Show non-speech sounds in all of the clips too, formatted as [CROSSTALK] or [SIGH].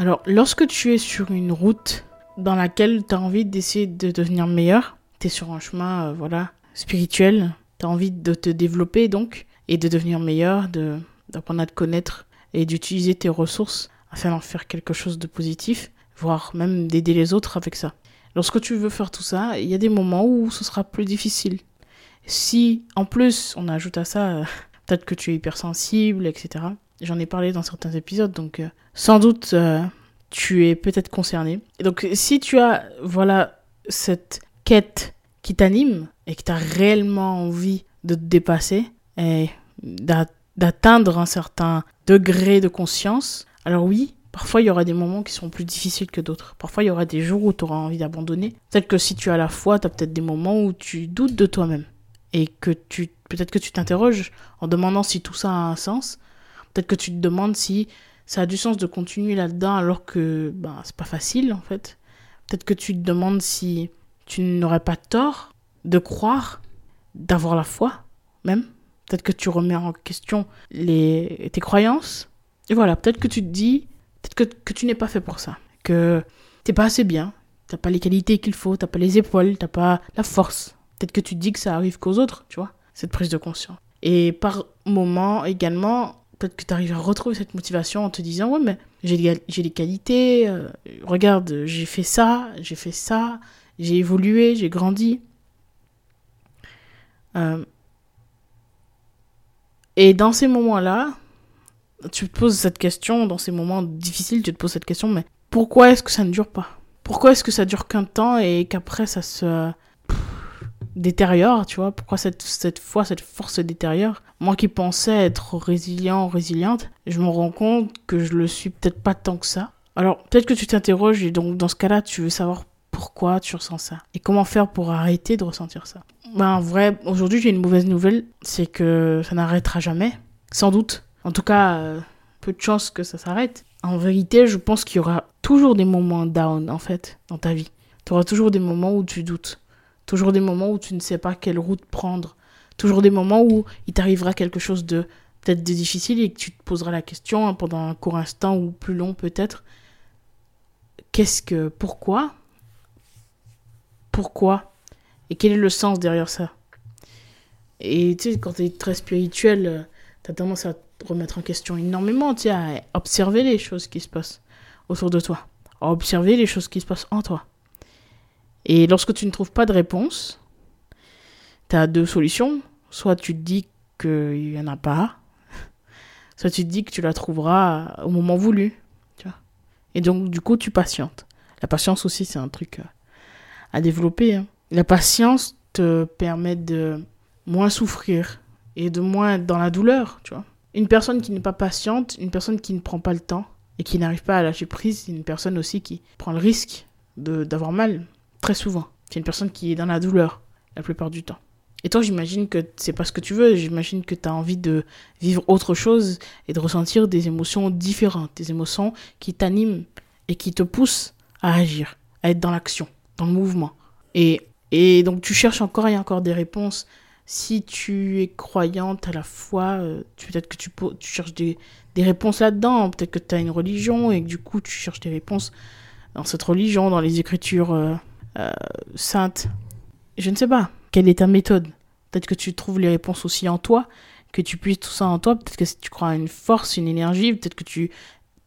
Alors, lorsque tu es sur une route dans laquelle tu as envie d'essayer de devenir meilleur, tu es sur un chemin, euh, voilà, spirituel, tu as envie de te développer donc, et de devenir meilleur, d'apprendre à te connaître et d'utiliser tes ressources afin d'en faire quelque chose de positif, voire même d'aider les autres avec ça. Lorsque tu veux faire tout ça, il y a des moments où ce sera plus difficile. Si, en plus, on ajoute à ça, euh, peut-être que tu es hypersensible, etc. J'en ai parlé dans certains épisodes, donc euh, sans doute euh, tu es peut-être concerné. Et donc si tu as voilà cette quête qui t'anime et que tu as réellement envie de te dépasser et d'atteindre un certain degré de conscience, alors oui, parfois il y aura des moments qui seront plus difficiles que d'autres. Parfois il y aura des jours où tu auras envie d'abandonner. Peut-être que si tu as la foi, tu as peut-être des moments où tu doutes de toi-même et que tu peut-être que tu t'interroges en demandant si tout ça a un sens Peut-être que tu te demandes si ça a du sens de continuer là-dedans alors que ben, c'est pas facile en fait. Peut-être que tu te demandes si tu n'aurais pas tort de croire, d'avoir la foi même. Peut-être que tu remets en question les, tes croyances. Et voilà, peut-être que tu te dis, peut-être que, que tu n'es pas fait pour ça. Que t'es pas assez bien. T'as pas les qualités qu'il faut, t'as pas les épaules, t'as pas la force. Peut-être que tu te dis que ça arrive qu'aux autres, tu vois, cette prise de conscience. Et par moment également, peut-être que tu arrives à retrouver cette motivation en te disant ouais mais j'ai des qualités euh, regarde j'ai fait ça j'ai fait ça j'ai évolué j'ai grandi. Euh, et dans ces moments là tu te poses cette question dans ces moments difficiles tu te poses cette question mais pourquoi est-ce que ça ne dure pas? Pourquoi est-ce que ça dure qu'un temps et qu'après ça se détériore, tu vois, pourquoi cette, cette fois, cette force se détériore? Moi qui pensais être résilient, résiliente, je me rends compte que je le suis peut-être pas tant que ça. Alors, peut-être que tu t'interroges et donc dans ce cas-là, tu veux savoir pourquoi tu ressens ça et comment faire pour arrêter de ressentir ça. Ben, en vrai, aujourd'hui, j'ai une mauvaise nouvelle, c'est que ça n'arrêtera jamais, sans doute. En tout cas, euh, peu de chances que ça s'arrête. En vérité, je pense qu'il y aura toujours des moments down, en fait, dans ta vie. Tu auras toujours des moments où tu doutes. Toujours des moments où tu ne sais pas quelle route prendre. Toujours des moments où il t'arrivera quelque chose de peut-être de difficile et que tu te poseras la question hein, pendant un court instant ou plus long peut-être. Qu'est-ce que. Pourquoi? Pourquoi? Et quel est le sens derrière ça? Et tu sais, quand tu es très spirituel, euh, tu as tendance à te remettre en question énormément, tu sais, à observer les choses qui se passent autour de toi, à observer les choses qui se passent en toi. Et lorsque tu ne trouves pas de réponse, tu as deux solutions. Soit tu te dis qu'il n'y en a pas, [LAUGHS] soit tu te dis que tu la trouveras au moment voulu. Tu vois. Et donc, du coup, tu patientes. La patience aussi, c'est un truc euh, à développer. Hein. La patience te permet de moins souffrir et de moins être dans la douleur, tu vois. Une personne qui n'est pas patiente, une personne qui ne prend pas le temps et qui n'arrive pas à lâcher prise, c'est une personne aussi qui prend le risque d'avoir mal. Très souvent. C'est une personne qui est dans la douleur la plupart du temps. Et toi, j'imagine que c'est pas ce que tu veux. J'imagine que tu as envie de vivre autre chose et de ressentir des émotions différentes, des émotions qui t'animent et qui te poussent à agir, à être dans l'action, dans le mouvement. Et, et donc, tu cherches encore et encore des réponses. Si tu es croyante à la foi, euh, peut-être que tu, tu cherches des, des réponses là-dedans. Peut-être que tu as une religion et que du coup, tu cherches des réponses dans cette religion, dans les écritures. Euh, euh, sainte. Je ne sais pas. Quelle est ta méthode? Peut-être que tu trouves les réponses aussi en toi, que tu puisses tout ça en toi. Peut-être que tu crois à une force, une énergie, peut-être que tu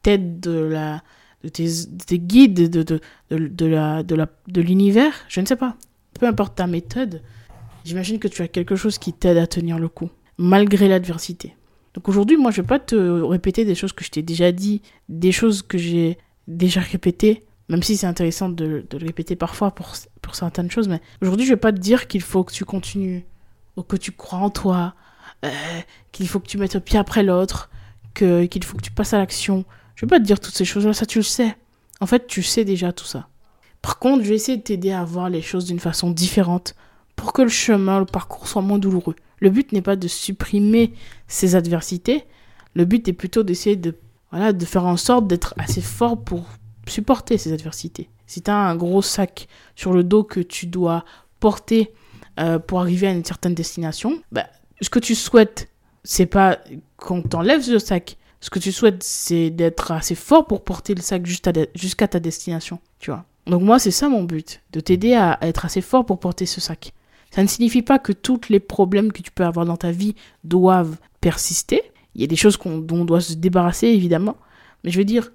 t'aides de la de tes, guides, de, de, de, la, de, la, de l'univers, je ne sais pas. Peu importe ta méthode, j'imagine que tu as quelque chose qui t'aide à tenir le coup, malgré l'adversité. Donc aujourd'hui, moi, je ne vais pas te répéter des choses que je t'ai déjà dit, des choses que j'ai déjà répétées, même si c'est intéressant de, le répéter parfois pour, pour certaines choses, mais aujourd'hui, je vais pas te dire qu'il faut que tu continues, ou que tu crois en toi, euh, qu'il faut que tu mettes un pied après l'autre, qu'il faut que tu passes à l'action. Je vais pas te dire toutes ces choses-là, ça tu le sais. En fait, tu sais déjà tout ça. Par contre, je vais essayer de t'aider à voir les choses d'une façon différente pour que le chemin, le parcours soit moins douloureux. Le but n'est pas de supprimer ces adversités, le but est plutôt d'essayer de, voilà, de faire en sorte d'être assez fort pour supporter ces adversités. Si tu as un gros sac sur le dos que tu dois porter euh, pour arriver à une certaine destination, bah, ce que tu souhaites, c'est pas qu'on t'enlève ce sac. Ce que tu souhaites, c'est d'être assez fort pour porter le sac jusqu'à ta destination, tu vois. Donc moi, c'est ça mon but, de t'aider à être assez fort pour porter ce sac. Ça ne signifie pas que tous les problèmes que tu peux avoir dans ta vie doivent persister. Il y a des choses dont on doit se débarrasser, évidemment. Mais je veux dire,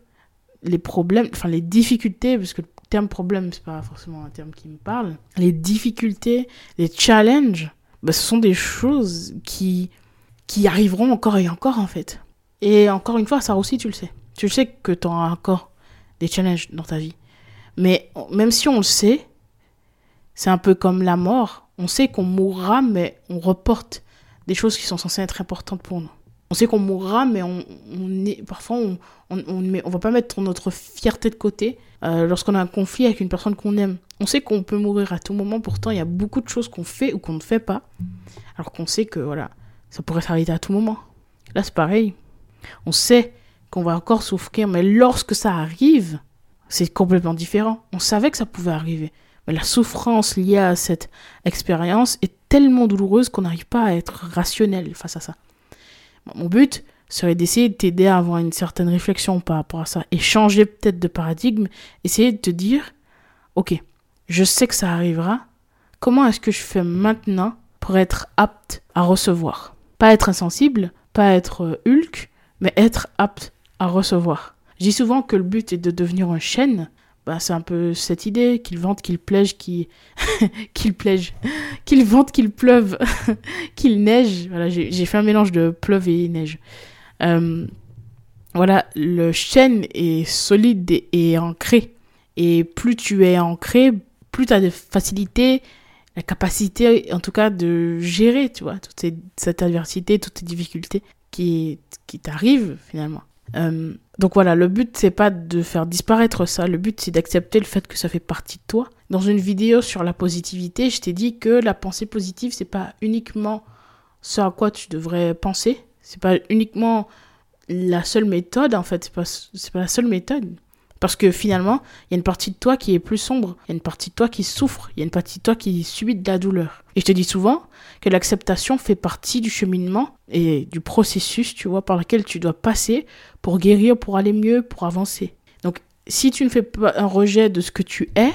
les problèmes, enfin les difficultés, parce que le terme problème, c'est pas forcément un terme qui me parle. Les difficultés, les challenges, bah, ce sont des choses qui, qui arriveront encore et encore, en fait. Et encore une fois, ça aussi, tu le sais. Tu le sais que tu auras encore des challenges dans ta vie. Mais même si on le sait, c'est un peu comme la mort. On sait qu'on mourra, mais on reporte des choses qui sont censées être importantes pour nous. On sait qu'on mourra, mais on, est, parfois on, on, on, va pas mettre notre fierté de côté euh, lorsqu'on a un conflit avec une personne qu'on aime. On sait qu'on peut mourir à tout moment, pourtant il y a beaucoup de choses qu'on fait ou qu'on ne fait pas, alors qu'on sait que voilà, ça pourrait s'arrêter à tout moment. Là c'est pareil. On sait qu'on va encore souffrir, mais lorsque ça arrive, c'est complètement différent. On savait que ça pouvait arriver. Mais la souffrance liée à cette expérience est tellement douloureuse qu'on n'arrive pas à être rationnel face à ça. Mon but serait d'essayer de t'aider à avoir une certaine réflexion par rapport à ça et changer peut-être de paradigme, essayer de te dire, ok, je sais que ça arrivera, comment est-ce que je fais maintenant pour être apte à recevoir? Pas être insensible, pas être Hulk, mais être apte à recevoir. Je dis souvent que le but est de devenir un chêne. Bah, c'est un peu cette idée qu'il vente, qu'il plaise, [LAUGHS] qu'il plaise, qu'il vente, qu'il pleuve, [LAUGHS] qu'il neige. Voilà, j'ai fait un mélange de pleuve et neige. Euh, voilà, le chêne est solide et, ancré. Et plus tu es ancré, plus tu as de facilité, la capacité, en tout cas, de gérer, tu vois, toute cette adversité, toutes ces difficultés qui, qui t'arrivent finalement. Euh, donc voilà, le but c'est pas de faire disparaître ça, le but c'est d'accepter le fait que ça fait partie de toi. Dans une vidéo sur la positivité, je t'ai dit que la pensée positive c'est pas uniquement ce à quoi tu devrais penser, c'est pas uniquement la seule méthode en fait, c'est pas pas la seule méthode. Parce que finalement, il y a une partie de toi qui est plus sombre, il y a une partie de toi qui souffre, il y a une partie de toi qui subit de la douleur. Et je te dis souvent que l'acceptation fait partie du cheminement et du processus, tu vois, par lequel tu dois passer pour guérir, pour aller mieux, pour avancer. Donc, si tu ne fais pas un rejet de ce que tu es,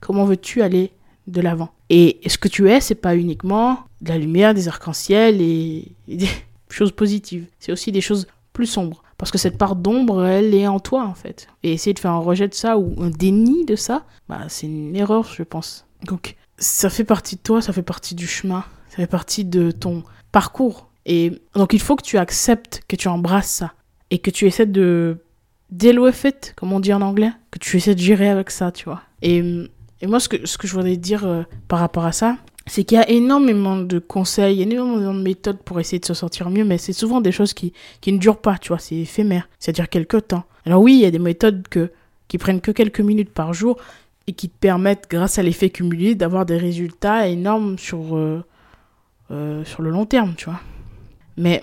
comment veux-tu aller de l'avant? Et ce que tu es, c'est pas uniquement de la lumière, des arcs-en-ciel et [LAUGHS] des choses positives. C'est aussi des choses plus sombres. Parce que cette part d'ombre, elle est en toi, en fait. Et essayer de faire un rejet de ça ou un déni de ça, bah, c'est une erreur, je pense. Donc, ça fait partie de toi, ça fait partie du chemin, ça fait partie de ton parcours. Et donc, il faut que tu acceptes, que tu embrasses ça. Et que tu essaies de deal with it, comme on dit en anglais. Que tu essaies de gérer avec ça, tu vois. Et, et moi, ce que, ce que je voudrais dire euh, par rapport à ça, c'est qu'il y a énormément de conseils, énormément de méthodes pour essayer de se sentir mieux, mais c'est souvent des choses qui, qui ne durent pas, tu vois, c'est éphémère, c'est-à-dire quelques temps. Alors oui, il y a des méthodes que, qui prennent que quelques minutes par jour et qui te permettent, grâce à l'effet cumulé, d'avoir des résultats énormes sur, euh, euh, sur le long terme, tu vois. Mais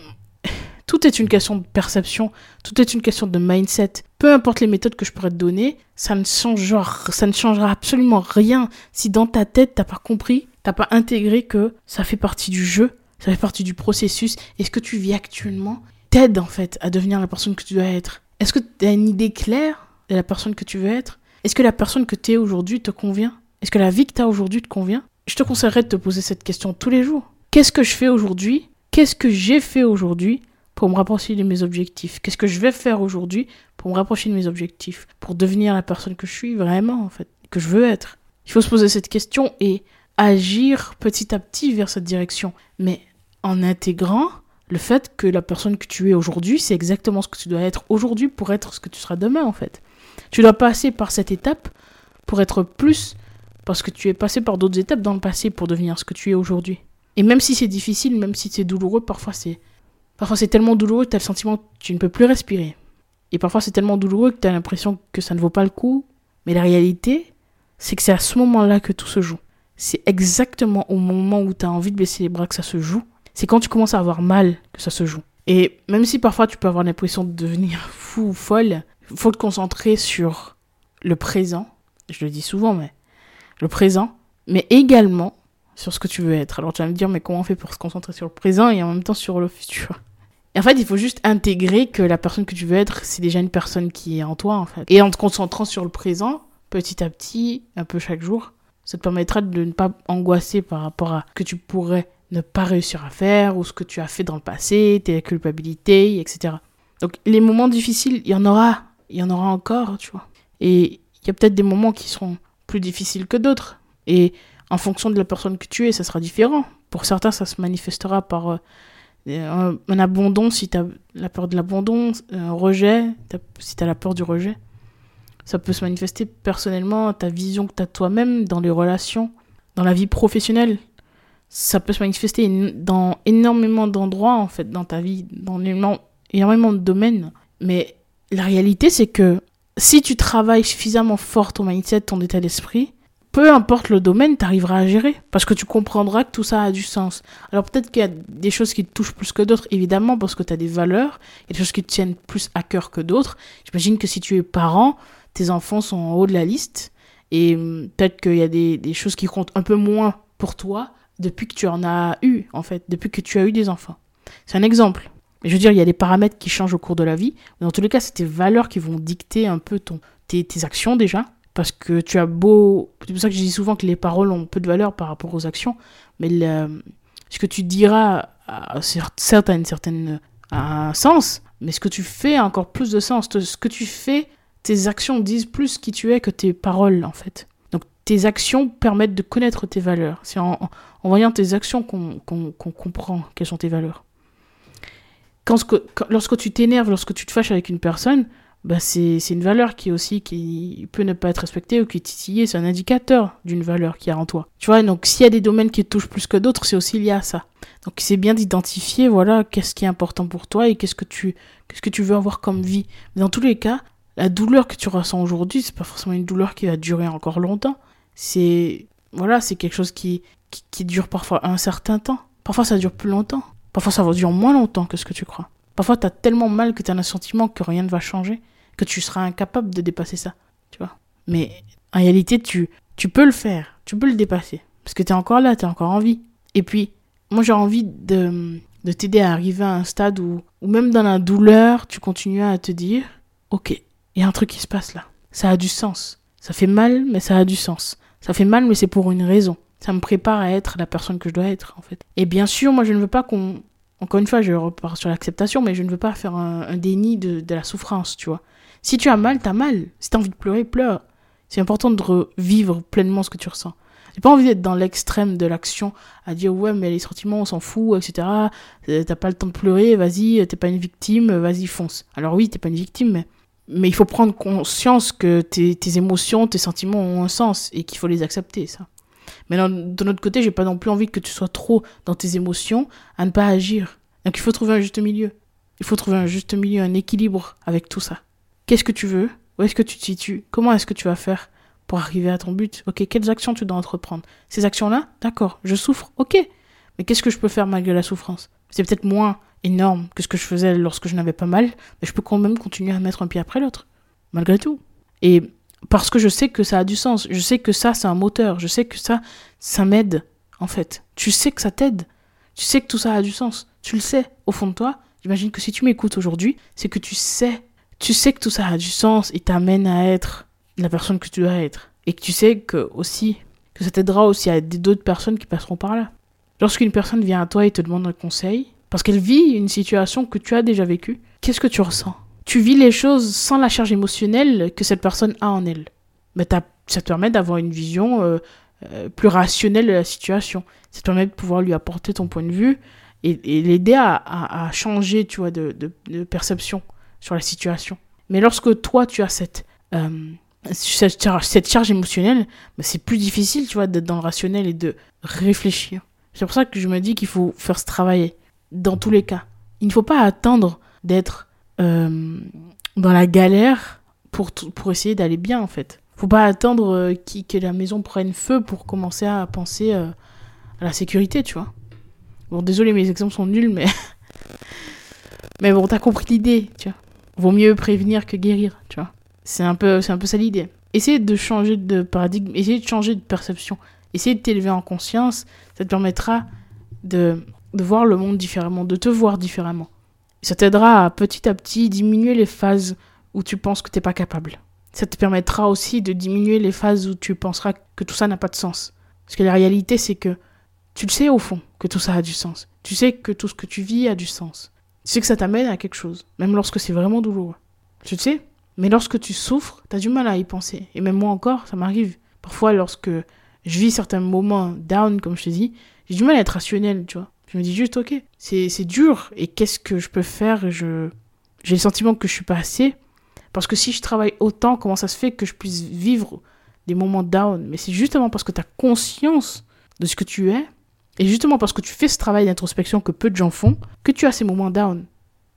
tout est une question de perception, tout est une question de mindset. Peu importe les méthodes que je pourrais te donner, ça ne changera, ça ne changera absolument rien si dans ta tête t'as pas compris T'as pas intégré que ça fait partie du jeu, ça fait partie du processus. Et ce que tu vis actuellement t'aide en fait à devenir la personne que tu dois être? Est-ce que tu as une idée claire de la personne que tu veux être? Est-ce que la personne que tu es aujourd'hui te convient? Est-ce que la vie que tu as aujourd'hui te convient? Je te conseillerais de te poser cette question tous les jours. Qu'est-ce que je fais aujourd'hui? Qu'est-ce que j'ai fait aujourd'hui? Pour me rapprocher de mes objectifs Qu'est-ce que je vais faire aujourd'hui pour me rapprocher de mes objectifs? Pour devenir la personne que je suis vraiment en fait, que je veux être Il faut se poser cette question et agir petit à petit vers cette direction, mais en intégrant le fait que la personne que tu es aujourd'hui, c'est exactement ce que tu dois être aujourd'hui pour être ce que tu seras demain en fait. Tu dois passer par cette étape pour être plus parce que tu es passé par d'autres étapes dans le passé pour devenir ce que tu es aujourd'hui. Et même si c'est difficile, même si c'est douloureux, parfois c'est parfois c'est tellement douloureux que tu as le sentiment que tu ne peux plus respirer. Et parfois, c'est tellement douloureux que tu as l'impression que ça ne vaut pas le coup. Mais la réalité, c'est que c'est à ce moment-là que tout se joue. C'est exactement au moment où tu as envie de baisser les bras que ça se joue. C'est quand tu commences à avoir mal que ça se joue. Et même si parfois tu peux avoir l'impression de devenir [LAUGHS] fou ou folle, faut te concentrer sur le présent. Je le dis souvent, mais le présent, mais également sur ce que tu veux être. Alors tu vas me dire, mais comment on fait pour se concentrer sur le présent et en même temps sur le futur? En fait, il faut juste intégrer que la personne que tu veux être, c'est déjà une personne qui est en toi, en fait. Et en te concentrant sur le présent, petit à petit, un peu chaque jour, ça te permettra de ne pas angoisser par rapport à ce que tu pourrais ne pas réussir à faire ou ce que tu as fait dans le passé, tes culpabilités, etc. Donc les moments difficiles, il y en aura, il y en aura encore, tu vois. Et il y a peut-être des moments qui seront plus difficiles que d'autres. Et en fonction de la personne que tu es, ça sera différent. Pour certains, ça se manifestera par euh, un, un, abandon si tu as la peur de l'abandon, un rejet si tu as la peur du rejet. Ça peut se manifester personnellement, ta vision que tu as toi-même dans les relations, dans la vie professionnelle. Ça peut se manifester dans énormément d'endroits, en fait, dans ta vie, dans énormément de domaines. Mais la réalité, c'est que si tu travailles suffisamment fort ton mindset, ton état d'esprit, peu importe le domaine, tu arriveras à gérer. Parce que tu comprendras que tout ça a du sens. Alors peut-être qu'il y a des choses qui te touchent plus que d'autres, évidemment, parce que tu as des valeurs. Il y a des choses qui te tiennent plus à cœur que d'autres. J'imagine que si tu es parent, tes enfants sont en haut de la liste. Et hum, peut-être qu'il y a des, choses qui comptent un peu moins pour toi depuis que tu en as eu, en fait, depuis que tu as eu des enfants. C'est un exemple. Je veux dire, il y a des paramètres qui changent au cours de la vie. Mais dans tous les cas, c'est tes valeurs qui vont dicter un peu ton, tes actions déjà. Parce que tu as beau. C'est pour ça que je dis souvent que les paroles ont peu de valeur par rapport aux actions. Mais ce que tu diras, a, certes, a une certaine un sens. Mais ce que tu fais a encore plus de sens. Ce que tu fais, tes actions disent plus qui tu es que tes paroles, en fait. Donc tes actions permettent de connaître tes valeurs. C'est en, voyant tes actions qu'on qu comprend quelles sont tes valeurs. Quand, lorsque tu t'énerves, lorsque tu te fâches avec une personne, bah c'est une valeur qui aussi qui peut ne pas être respectée ou qui est titillée, c'est un indicateur d'une valeur qui y a en toi. Tu vois, donc s'il y a des domaines qui te touchent plus que d'autres, c'est aussi lié à ça. Donc c'est bien d'identifier, voilà, qu'est-ce qui est important pour toi et qu'est-ce que tu qu'est-ce que tu veux avoir comme vie. Mais dans tous les cas, la douleur que tu ressens aujourd'hui, c'est pas forcément une douleur qui va durer encore longtemps. C'est voilà, c'est quelque chose qui, qui, qui dure parfois un certain temps. Parfois ça dure plus longtemps. Parfois ça va durer moins longtemps que ce que tu crois. Parfois, tu as tellement mal que tu as un sentiment que rien ne va changer, que tu seras incapable de dépasser ça. Tu vois Mais en réalité, tu, tu peux le faire. Tu peux le dépasser. Parce que tu es encore là, tu as encore envie. Et puis, moi, j'ai envie de, de t'aider à arriver à un stade où, où, même dans la douleur, tu continues à te dire Ok, il y a un truc qui se passe là. Ça a du sens. Ça fait mal, mais ça a du sens. Ça fait mal, mais c'est pour une raison. Ça me prépare à être la personne que je dois être, en fait. Et bien sûr, moi, je ne veux pas qu'on encore une fois, je repars sur l'acceptation, mais je ne veux pas faire un, déni de, la souffrance, tu vois. Si tu as mal, t'as mal. Si t'as envie de pleurer, pleure. C'est important de revivre pleinement ce que tu ressens. J'ai pas envie d'être dans l'extrême de l'action, à dire ouais, mais les sentiments, on s'en fout, etc. Euh, t'as pas le temps de pleurer, vas-y, t'es pas une victime, vas-y, fonce. Alors oui, t'es pas une victime, mais, il faut prendre conscience que tes émotions, tes sentiments ont un sens et qu'il faut les accepter, ça. Mais de notre côté, j'ai pas non plus envie que tu sois trop dans tes émotions à ne pas agir. Donc il faut trouver un juste milieu. Il faut trouver un juste milieu, un équilibre avec tout ça. Qu'est-ce que tu veux? Où est-ce que tu te situes? Comment est-ce que tu vas faire pour arriver à ton but? Ok, quelles actions tu dois entreprendre? Ces actions-là D'accord, je souffre, ok. Mais qu'est-ce que je peux faire malgré la souffrance? C'est peut-être moins énorme que ce que je faisais lorsque je n'avais pas mal, mais je peux quand même continuer à mettre un pied après l'autre, malgré tout. Et parce que je sais que ça a du sens. Je sais que ça, c'est un moteur. Je sais que ça, ça m'aide, en fait. Tu sais que ça t'aide. Tu sais que tout ça a du sens. Tu le sais, au fond de toi. J'imagine que si tu m'écoutes aujourd'hui, c'est que tu sais. Tu sais que tout ça a du sens et t'amène à être la personne que tu dois être. Et que tu sais que aussi, que ça t'aidera aussi à aider d'autres personnes qui passeront par là. Lorsqu'une personne vient à toi et te demande un conseil, parce qu'elle vit une situation que tu as déjà vécue, qu'est-ce que tu ressens? Tu vis les choses sans la charge émotionnelle que cette personne a en elle. Mais ça te permet d'avoir une vision euh, euh, plus rationnelle de la situation. Ça te permet de pouvoir lui apporter ton point de vue et, l'aider à, changer, tu vois, de, perception sur la situation. Mais lorsque toi, tu as cette, euh, cette charge émotionnelle, bah, c'est plus difficile, tu vois, d'être dans le rationnel et de réfléchir. C'est pour ça que je me dis qu'il faut faire ce travail dans tous les cas. Il ne faut pas attendre d'être euh, dans la galère pour, pour essayer d'aller bien, en fait. Faut pas attendre euh, que la maison prenne feu pour commencer à penser euh, à la sécurité, tu vois. Bon, désolé, mes exemples sont nuls, mais. [LAUGHS] mais bon, t'as compris l'idée, tu vois. Vaut mieux prévenir que guérir, tu vois. C'est un peu, un peu ça l'idée. Essayer de changer de paradigme, essayer de changer de perception, essayer de t'élever en conscience, ça te permettra de, de voir le monde différemment, de te voir différemment. Ça t'aidera à petit à petit diminuer les phases où tu penses que t'es pas capable. Ça te permettra aussi de diminuer les phases où tu penseras que tout ça n'a pas de sens. Parce que la réalité, c'est que tu le sais au fond que tout ça a du sens. Tu sais que tout ce que tu vis a du sens. Tu sais que ça t'amène à quelque chose, même lorsque c'est vraiment douloureux. Tu le sais Mais lorsque tu souffres, t'as du mal à y penser. Et même moi encore, ça m'arrive. Parfois, lorsque je vis certains moments down, comme je te dis, j'ai du mal à être rationnel, tu vois. Je me dis juste, ok, c'est dur, et qu'est-ce que je peux faire? Je... J'ai le sentiment que je suis pas assez. Parce que si je travaille autant, comment ça se fait que je puisse vivre des moments down? Mais c'est justement parce que tu as conscience de ce que tu es, et justement parce que tu fais ce travail d'introspection que peu de gens font, que tu as ces moments down.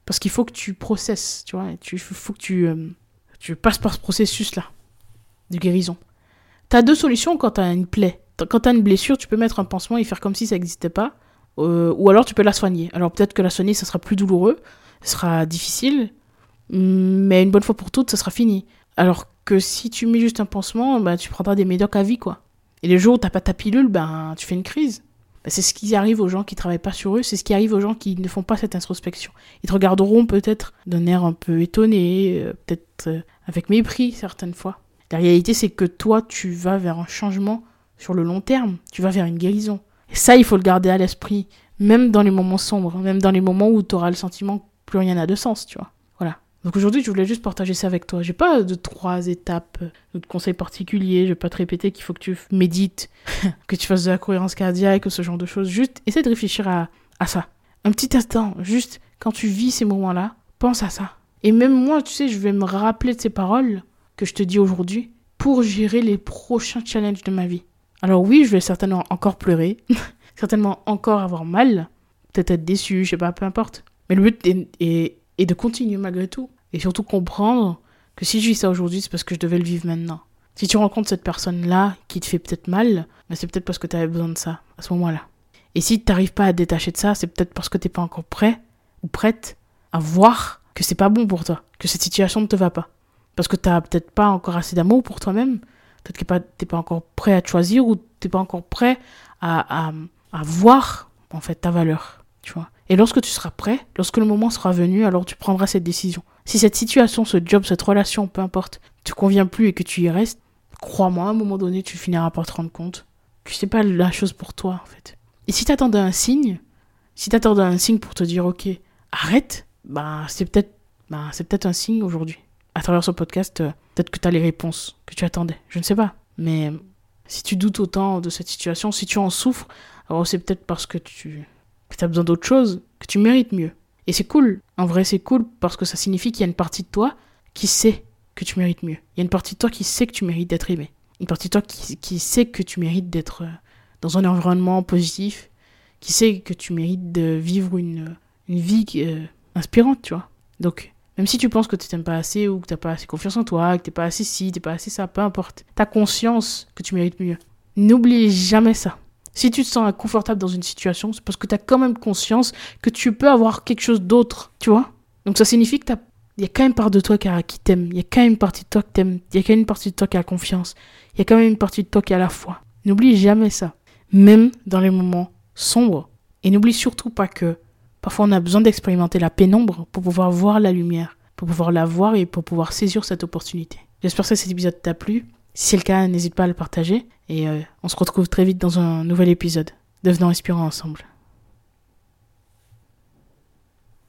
Parce qu'il faut que tu processes, tu vois, il faut que tu, euh, tu passes par ce processus-là de guérison. Tu as deux solutions quand tu as une plaie. Quand tu as une blessure, tu peux mettre un pansement et faire comme si ça n'existait pas. Euh, ou alors tu peux la soigner. Alors peut-être que la soigner, ça sera plus douloureux, ça sera difficile, mais une bonne fois pour toutes, ça sera fini. Alors que si tu mets juste un pansement, bah, tu prendras des médocs à vie, quoi. Et les jours où t'as pas ta pilule, ben, tu fais une crise. Bah, c'est ce qui arrive aux gens qui travaillent pas sur eux, c'est ce qui arrive aux gens qui ne font pas cette introspection. Ils te regarderont peut-être d'un air un peu étonné, euh, peut-être euh, avec mépris certaines fois. La réalité, c'est que toi, tu vas vers un changement sur le long terme, tu vas vers une guérison. Ça, il faut le garder à l'esprit, même dans les moments sombres, même dans les moments où tu auras le sentiment que plus rien n'a de sens, tu vois. Voilà. Donc aujourd'hui, je voulais juste partager ça avec toi. J'ai pas de trois étapes, de conseils particuliers. Je vais pas te répéter qu'il faut que tu médites, [LAUGHS] que tu fasses de la cohérence cardiaque ce genre de choses. Juste, essaie de réfléchir à, à ça. Un petit instant, juste quand tu vis ces moments-là, pense à ça. Et même moi, tu sais, je vais me rappeler de ces paroles que je te dis aujourd'hui pour gérer les prochains challenges de ma vie. Alors oui, je vais certainement encore pleurer, [LAUGHS] certainement encore avoir mal, peut-être être déçu, je sais pas, peu importe. Mais le but est, de continuer malgré tout. Et surtout comprendre que si je vis ça aujourd'hui, c'est parce que je devais le vivre maintenant. Si tu rencontres cette personne-là qui te fait peut-être mal, ben c'est peut-être parce que tu avais besoin de ça à ce moment-là. Et si tu n'arrives pas à te détacher de ça, c'est peut-être parce que tu n'es pas encore prêt ou prête à voir que c'est pas bon pour toi, que cette situation ne te va pas. Parce que tu n'as peut-être pas encore assez d'amour pour toi-même, peut-être que tu n'es pas encore prêt à choisir ou tu n'es pas encore prêt à, à, à voir en fait ta valeur, tu vois. Et lorsque tu seras prêt, lorsque le moment sera venu, alors tu prendras cette décision. Si cette situation, ce job, cette relation, peu importe, te convient plus et que tu y restes, crois-moi, à un moment donné, tu finiras par te rendre compte que c'est pas la chose pour toi, en fait. Et si t'attendais un signe, si t'attendais un signe pour te dire, ok, arrête, bah, c'est peut-être, bah, c'est peut-être un signe aujourd'hui. À travers ce podcast, euh, peut-être que tu as les réponses que tu attendais. Je ne sais pas. Mais si tu doutes autant de cette situation, si tu en souffres, alors c'est peut-être parce que tu, que as besoin d'autre chose, que tu mérites mieux. Et c'est cool. En vrai, c'est cool parce que ça signifie qu'il y a une partie de toi qui sait que tu mérites mieux. Il y a une partie de toi qui sait que tu mérites d'être aimé. Une partie de toi qui, qui sait que tu mérites d'être euh, dans un environnement positif, qui sait que tu mérites de vivre une, une vie euh, inspirante, tu vois. Donc, même si tu penses que tu t'aimes pas assez ou que tu n'as pas assez confiance en toi, que tu n'es pas assez ci, tu n'es pas assez ça, peu importe. Tu as conscience que tu mérites mieux. N'oublie jamais ça. Si tu te sens inconfortable dans une situation, c'est parce que tu as quand même conscience que tu peux avoir quelque chose d'autre, tu vois Donc ça signifie que il y a quand même part de toi qui, t'aime, il y a quand même une partie de toi qui t'aime, il y a quand même une partie de toi qui a confiance, il y a quand même une partie de toi qui a la foi. N'oublie jamais ça, même dans les moments sombres. Et n'oublie surtout pas que parfois on a besoin d'expérimenter la pénombre pour pouvoir voir la lumière, pour pouvoir la voir et pour pouvoir saisir cette opportunité. J'espère que cet épisode t'a plu. Si c'est le cas, n'hésite pas à le partager. Et euh, on se retrouve très vite dans un nouvel épisode. Devenons inspirants ensemble.